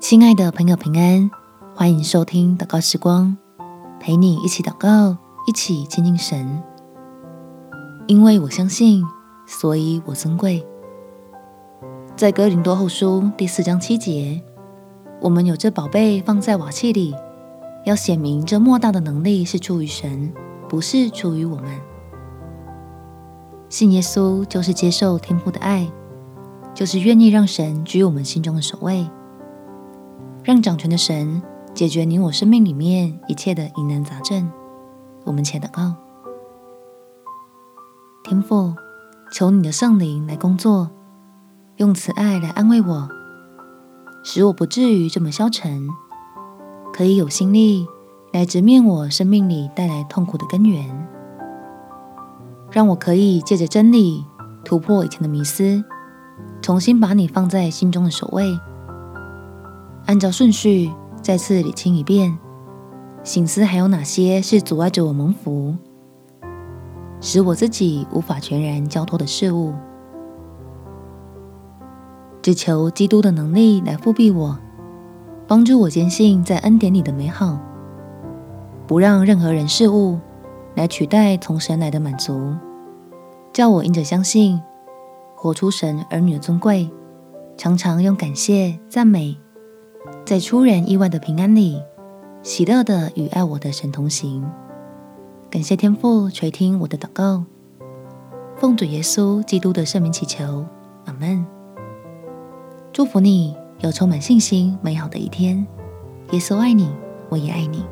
亲爱的朋友，平安，欢迎收听祷告时光，陪你一起祷告，一起亲近神。因为我相信，所以我尊贵。在哥林多后书第四章七节，我们有这宝贝放在瓦器里，要显明这莫大的能力是出于神，不是出于我们。信耶稣就是接受天父的爱，就是愿意让神居我们心中的首位。让掌权的神解决你我生命里面一切的疑难杂症。我们且祷告：天父，求你的圣灵来工作，用慈爱来安慰我，使我不至于这么消沉，可以有心力来直面我生命里带来痛苦的根源。让我可以借着真理突破以前的迷思，重新把你放在心中的首位。按照顺序再次理清一遍，省思还有哪些是阻碍着我蒙福，使我自己无法全然交托的事物。只求基督的能力来复庇我，帮助我坚信在恩典里的美好，不让任何人事物来取代从神来的满足，叫我因着相信，活出神儿女的尊贵，常常用感谢赞美。在出人意外的平安里，喜乐的与爱我的神同行。感谢天父垂听我的祷告，奉主耶稣基督的圣名祈求，阿门。祝福你有充满信心、美好的一天。耶稣爱你，我也爱你。